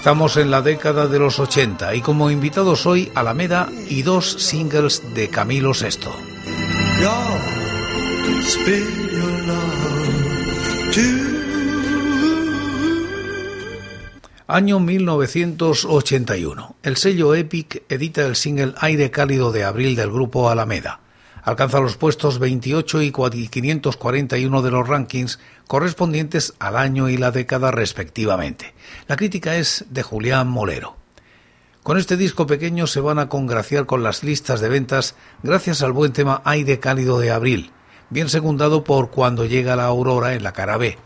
Estamos en la década de los 80 y como invitados hoy Alameda y dos singles de Camilo VI. Año 1981. El sello Epic edita el single Aire Cálido de Abril del grupo Alameda. Alcanza los puestos 28 y 541 de los rankings correspondientes al año y la década respectivamente. La crítica es de Julián Molero. Con este disco pequeño se van a congraciar con las listas de ventas gracias al buen tema Aire Cálido de Abril, bien secundado por Cuando llega la aurora en la cara B.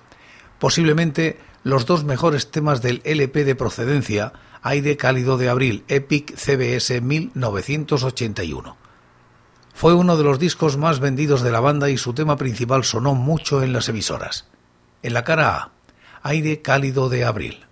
Posiblemente los dos mejores temas del LP de procedencia, Aire Cálido de Abril, Epic CBS 1981. Fue uno de los discos más vendidos de la banda y su tema principal sonó mucho en las emisoras. En la cara A, Aire Cálido de Abril.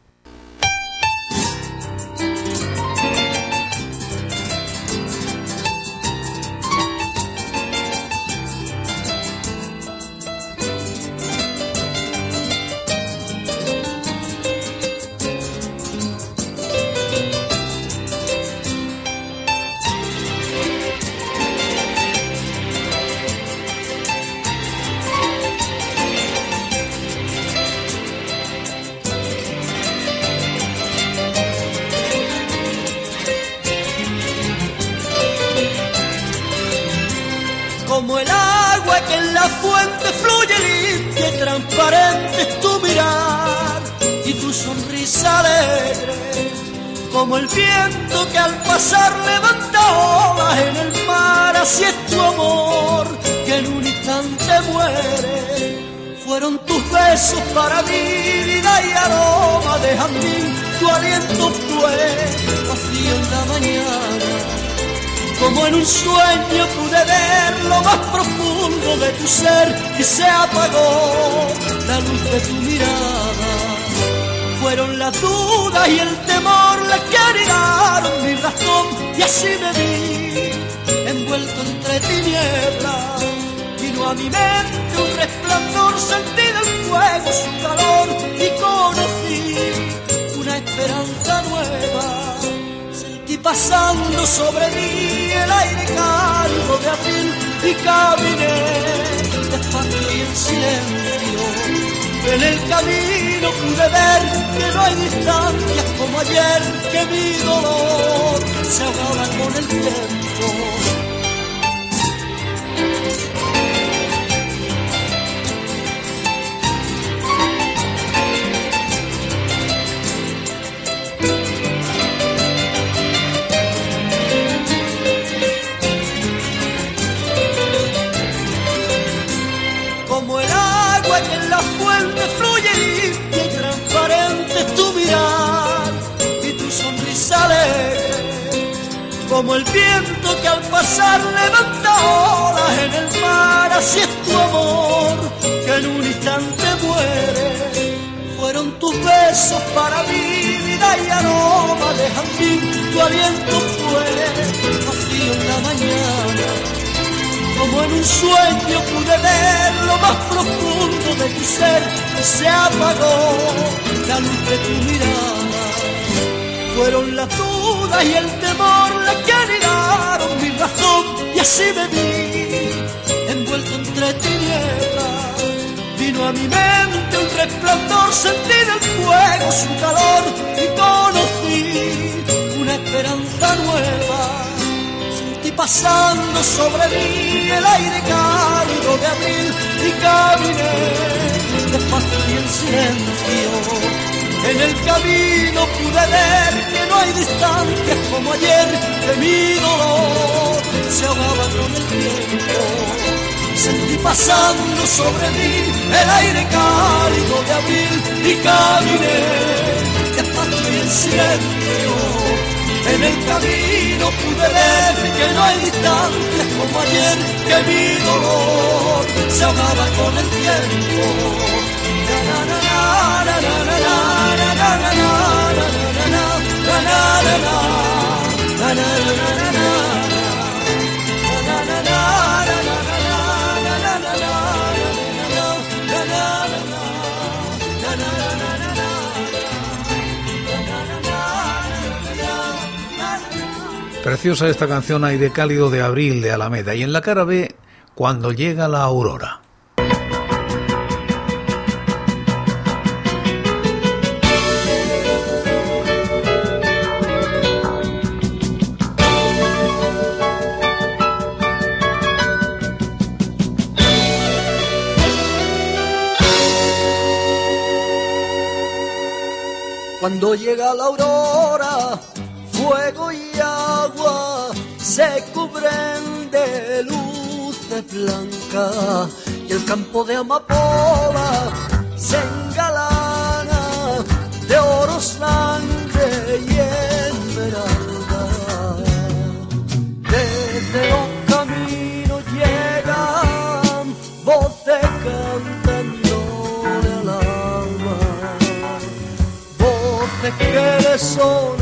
Como el viento que al pasar levanta olas en el mar, así es tu amor que en un instante muere. Fueron tus besos para mi vida y aroma de jazmín, tu aliento fue vacío en la mañana. Como en un sueño pude ver lo más profundo de tu ser y se apagó la luz de tu mirada fueron las dudas y el temor las que anidaron mi razón y así me vi envuelto entre tinieblas. Vino a mi mente un resplandor, sentí del fuego su calor y conocí una esperanza nueva. Sentí pasando sobre mí el aire cálido de abril y caminé despacio y en silencio en el camino pude ver que no hay distancias como ayer, que mi dolor se ahogaba con el tiempo. Como el viento que al pasar levanta olas en el mar, así es tu amor que en un instante muere. Fueron tus besos para mi vida y aroma de jazmín, tu aliento fue vacío en la mañana. Como en un sueño pude ver lo más profundo de tu ser y se apagó la luz de tu mirada. Fueron las dudas y el temor las que anidaron mi razón y así me vi envuelto entre tinieblas. Vino a mi mente un resplandor, sentí del fuego su calor y conocí una esperanza nueva. Sentí pasando sobre mí el aire cálido de abril y caminé despacio y en silencio. En el camino pude ver que no hay distancias como ayer, que mi dolor se ahogaba con el tiempo. Sentí pasando sobre mí el aire cálido de abril y caminé despacio y en silencio. En el camino pude ver que no hay distancias como ayer, que mi dolor se ahogaba con el tiempo. Preciosa esta canción Aire cálido de abril de Alameda y en la cara B cuando llega la aurora. Cuando llega la aurora, fuego y agua se cubren de luces blancas. Y el campo de amapola se engalana de oro, sangre y que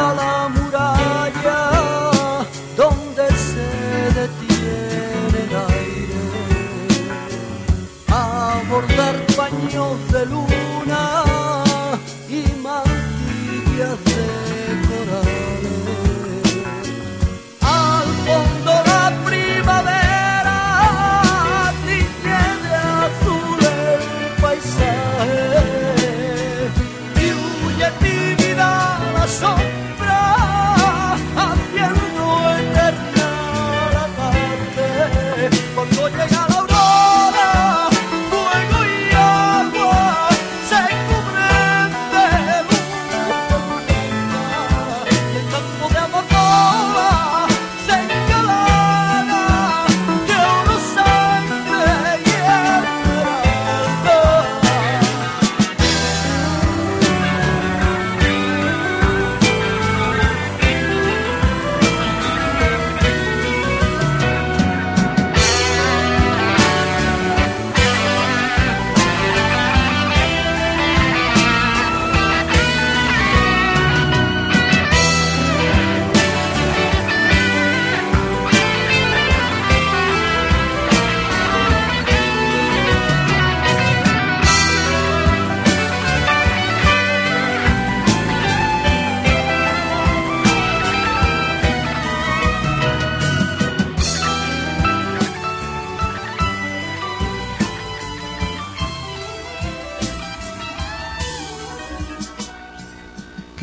tiempo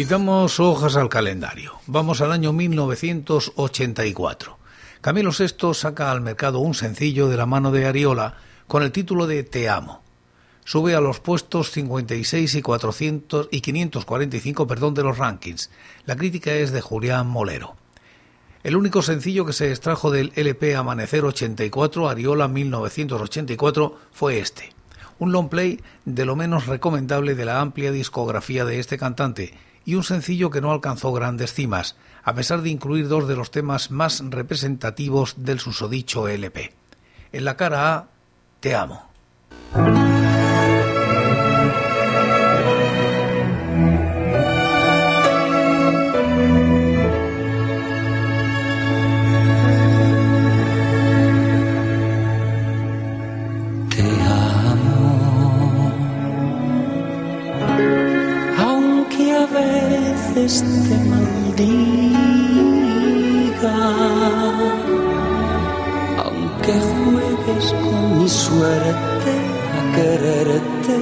Quitamos hojas al calendario. Vamos al año 1984. Camilo VI saca al mercado un sencillo de la mano de Ariola con el título de Te amo. Sube a los puestos 56 y 400 y 545, perdón, de los rankings. La crítica es de Julián Molero. El único sencillo que se extrajo del LP Amanecer 84 Ariola 1984 fue este un long play de lo menos recomendable de la amplia discografía de este cantante y un sencillo que no alcanzó grandes cimas, a pesar de incluir dos de los temas más representativos del susodicho LP. En la cara A, Te amo. Aunque juegues con mi suerte a quererte,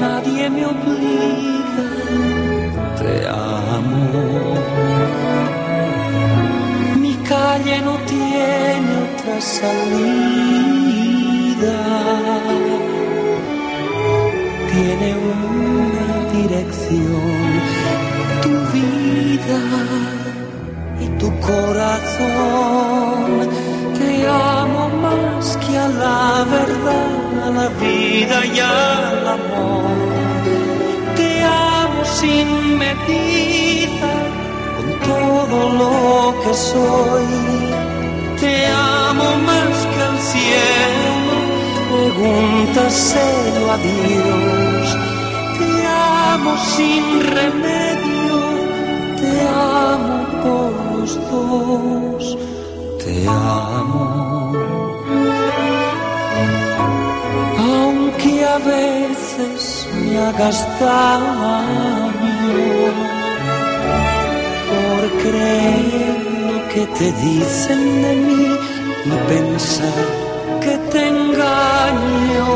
nadie me obliga, te amo. Mi calle no tiene otra salida, tiene una dirección y tu corazón. Te amo más que a la verdad, a la vida y al amor. Te amo sin medida, con todo lo que soy. Te amo más que al cielo, pregúntaselo a Dios. Te amo sin remedio te amo por los dos, te amo. Aunque a veces me hagas daño por creer lo que te dicen de mí y pensar que te engaño.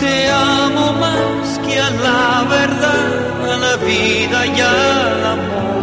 Te amo más que a la verdad la vida y al amor.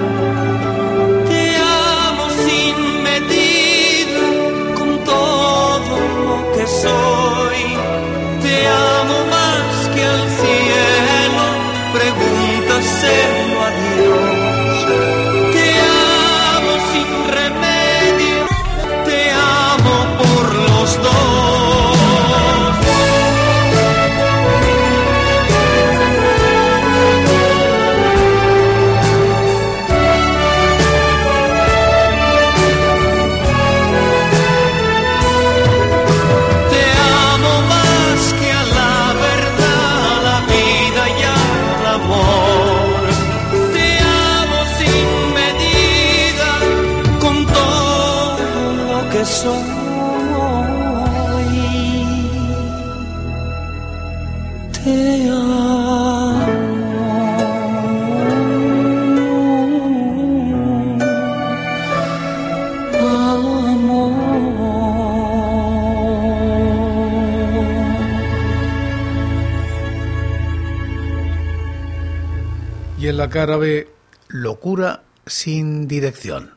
B, Locura sin dirección.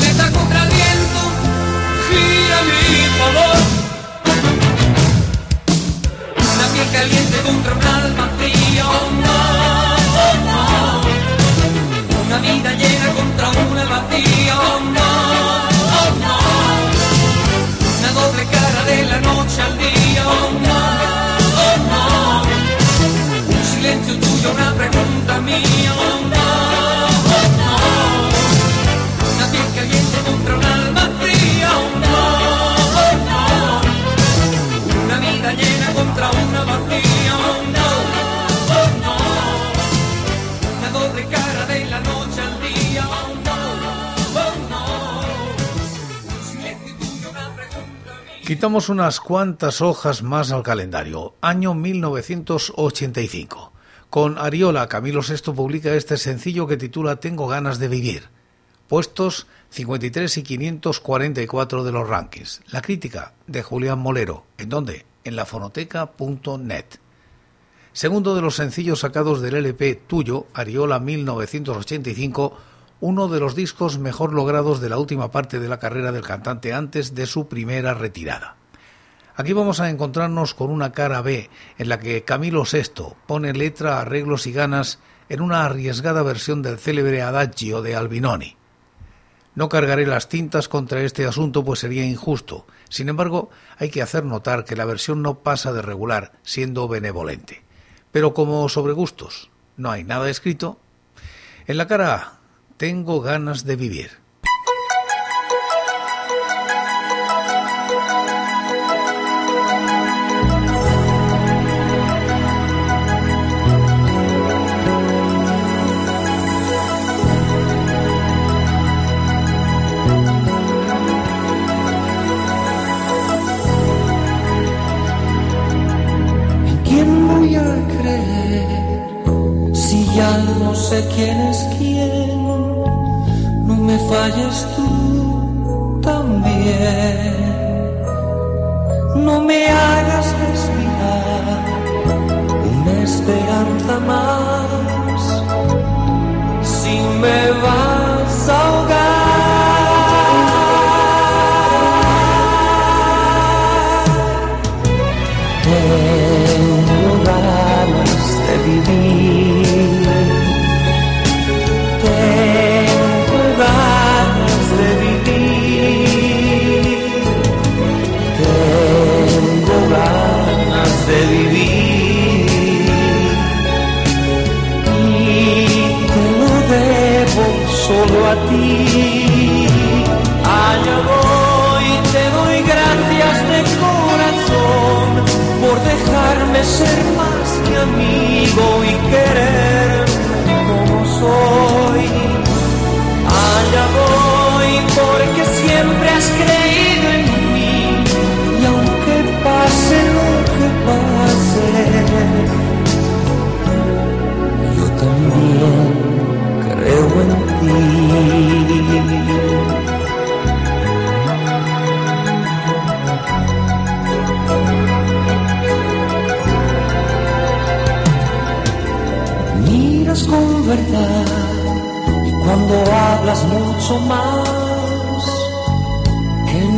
Veleta contra el viento, gira mi favor. Una piel caliente contra un alma fría, oh no, oh no. Una vida llena contra una vacía, oh no, oh no. Una doble cara de la noche al día, oh no, oh no. Un silencio tuyo, una pregunta mía, oh Quitamos unas cuantas hojas más al calendario. Año 1985. Con Ariola, Camilo VI publica este sencillo que titula Tengo ganas de vivir. Puestos 53 y 544 de los rankings. La crítica de Julián Molero. ¿En dónde? En lafonoteca.net. Segundo de los sencillos sacados del LP Tuyo, Ariola 1985, uno de los discos mejor logrados de la última parte de la carrera del cantante antes de su primera retirada. Aquí vamos a encontrarnos con una cara B en la que Camilo VI pone letra, arreglos y ganas en una arriesgada versión del célebre Adagio de Albinoni. No cargaré las tintas contra este asunto pues sería injusto. Sin embargo, hay que hacer notar que la versión no pasa de regular, siendo benevolente. Pero como sobre gustos no hay nada escrito, en la cara A, tengo ganas de vivir.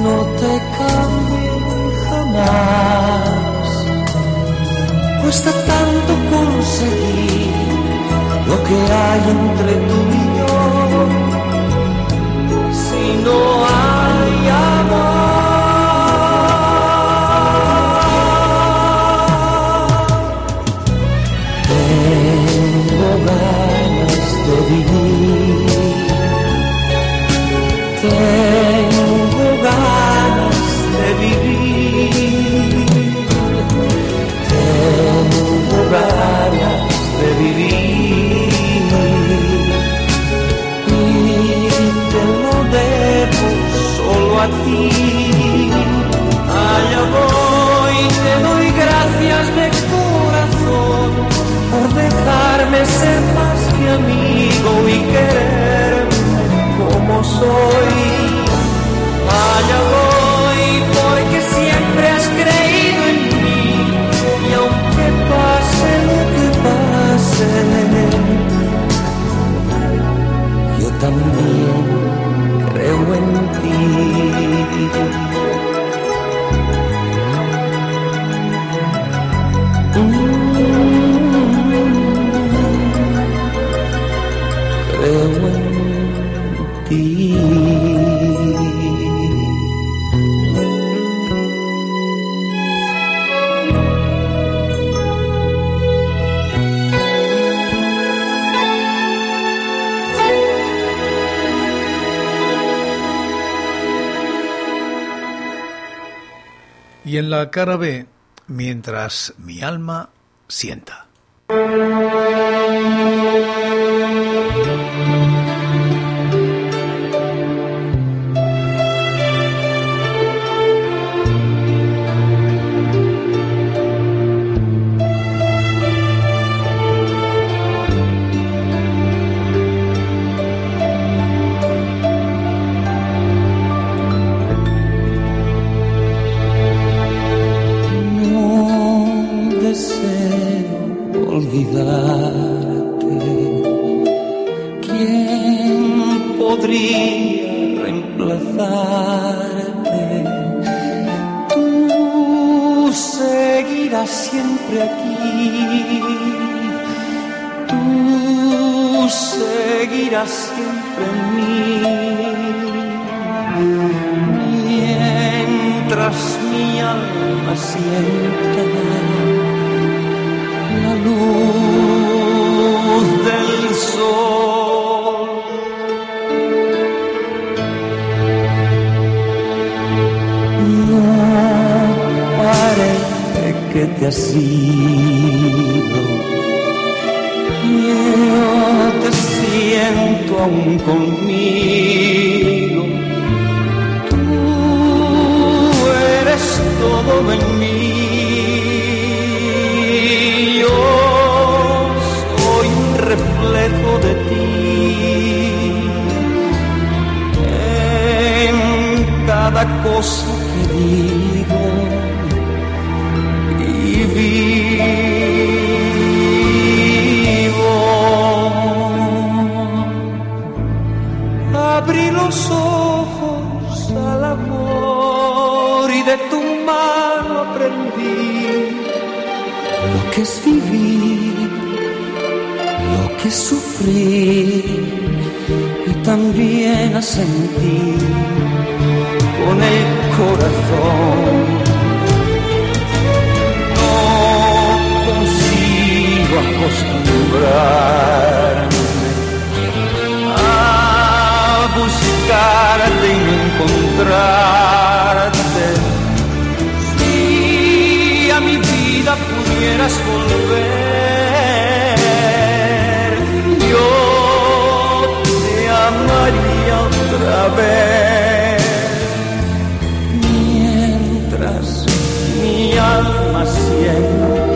No te cambien jamás. Cuesta tanto conseguir lo que hay entre tú y yo. Si no hay amor, tengo ganas de. De vivir. Y te lo debo solo a ti. Allá voy, te doy gracias de corazón por dejarme ser más que amigo y la cara B, mientras mi alma sienta. Alma sienta la luz del sol. No parece que te has ido. Yo te siento aún conmigo. Eres todo en mí. Yo soy un reflejo de ti. En cada cosa que digo y vivo. Abrí los ojos al amor de tu mano aprendí lo que es vivir, lo que es sufrir y también a sentir con el corazón. No consigo acostumbrarme a buscarte y no encontrarte. Vida pudieras volver, yo te amaría otra vez. Mientras mi alma sienta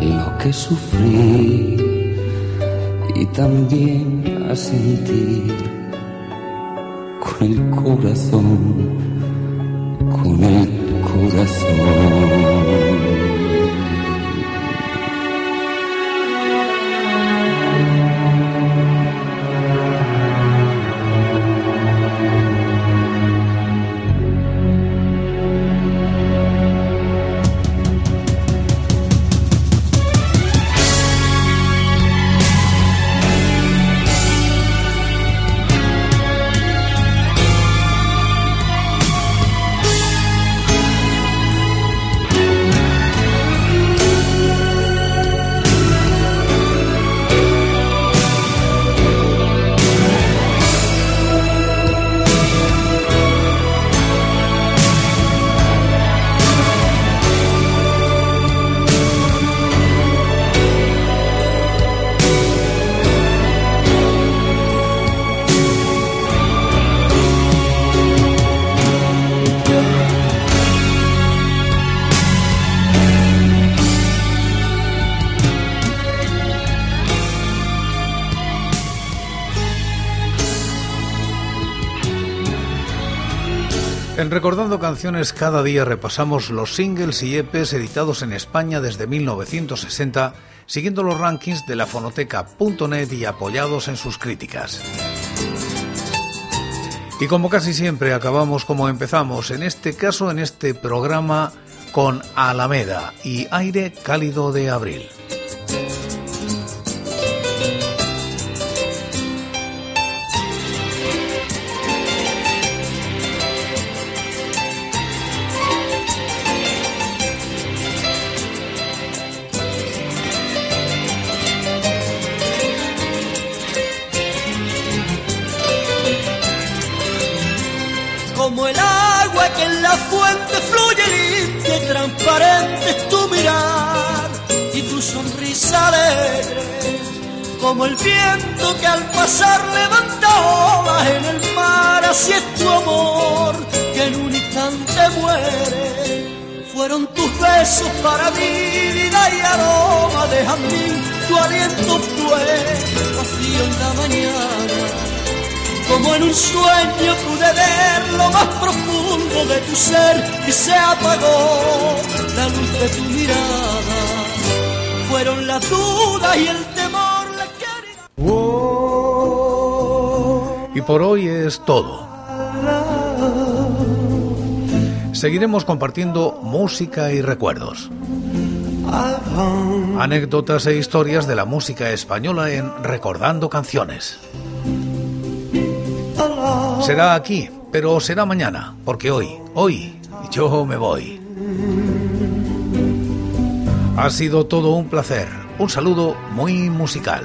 lo que es sufrir y también a sentir con el corazón, con el corazón. En Recordando Canciones cada día repasamos los singles y EPs editados en España desde 1960, siguiendo los rankings de la fonoteca.net y apoyados en sus críticas. Y como casi siempre acabamos como empezamos, en este caso en este programa con Alameda y Aire Cálido de Abril. Como el viento que al pasar levanta olas en el mar, así es tu amor que en un instante muere. Fueron tus besos para mi vida y aroma de jazmín, tu aliento fue vacío en la mañana como en un sueño pude ver lo más profundo de tu ser y se apagó la luz de tu mirada. Y por hoy es todo. Seguiremos compartiendo música y recuerdos. Anécdotas e historias de la música española en Recordando Canciones. Será aquí, pero será mañana, porque hoy, hoy, yo me voy. Ha sido todo un placer. Un saludo muy musical.